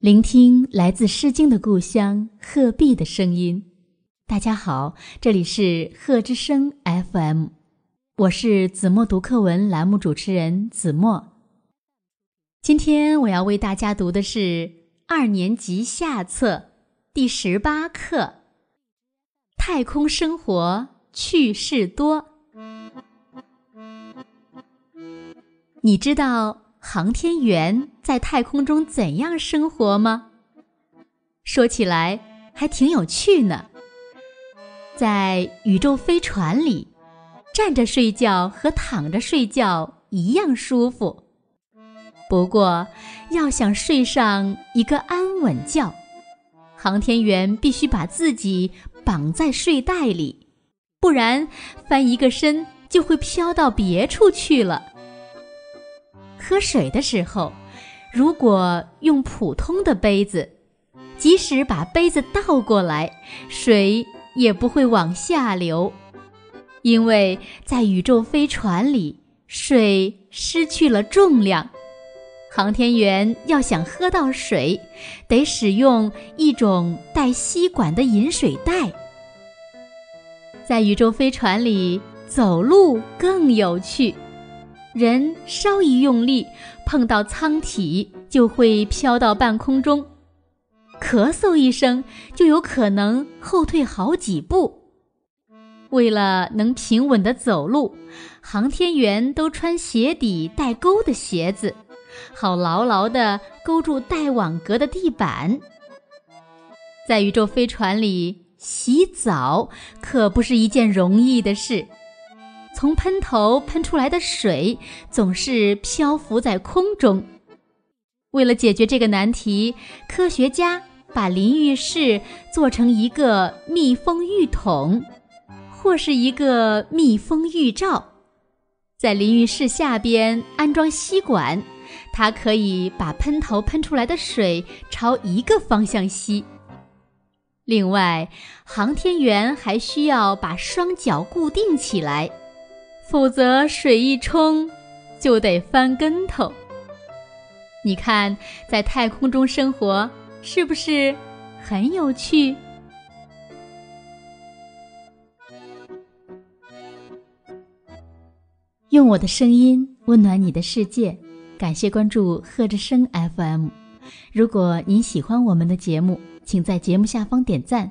聆听来自《诗经》的故乡鹤壁的声音。大家好，这里是鹤之声 FM，我是子墨读课文栏目主持人子墨。今天我要为大家读的是二年级下册第十八课《太空生活趣事多》。你知道？航天员在太空中怎样生活吗？说起来还挺有趣呢。在宇宙飞船里，站着睡觉和躺着睡觉一样舒服。不过，要想睡上一个安稳觉，航天员必须把自己绑在睡袋里，不然翻一个身就会飘到别处去了。喝水的时候，如果用普通的杯子，即使把杯子倒过来，水也不会往下流，因为在宇宙飞船里，水失去了重量。航天员要想喝到水，得使用一种带吸管的饮水袋。在宇宙飞船里走路更有趣。人稍一用力，碰到舱体就会飘到半空中；咳嗽一声，就有可能后退好几步。为了能平稳地走路，航天员都穿鞋底带钩的鞋子，好牢牢地勾住带网格的地板。在宇宙飞船里洗澡可不是一件容易的事。从喷头喷出来的水总是漂浮在空中。为了解决这个难题，科学家把淋浴室做成一个密封浴桶，或是一个密封浴罩，在淋浴室下边安装吸管，它可以把喷头喷出来的水朝一个方向吸。另外，航天员还需要把双脚固定起来。否则，水一冲就得翻跟头。你看，在太空中生活是不是很有趣？用我的声音温暖你的世界，感谢关注贺之声 FM。如果您喜欢我们的节目，请在节目下方点赞。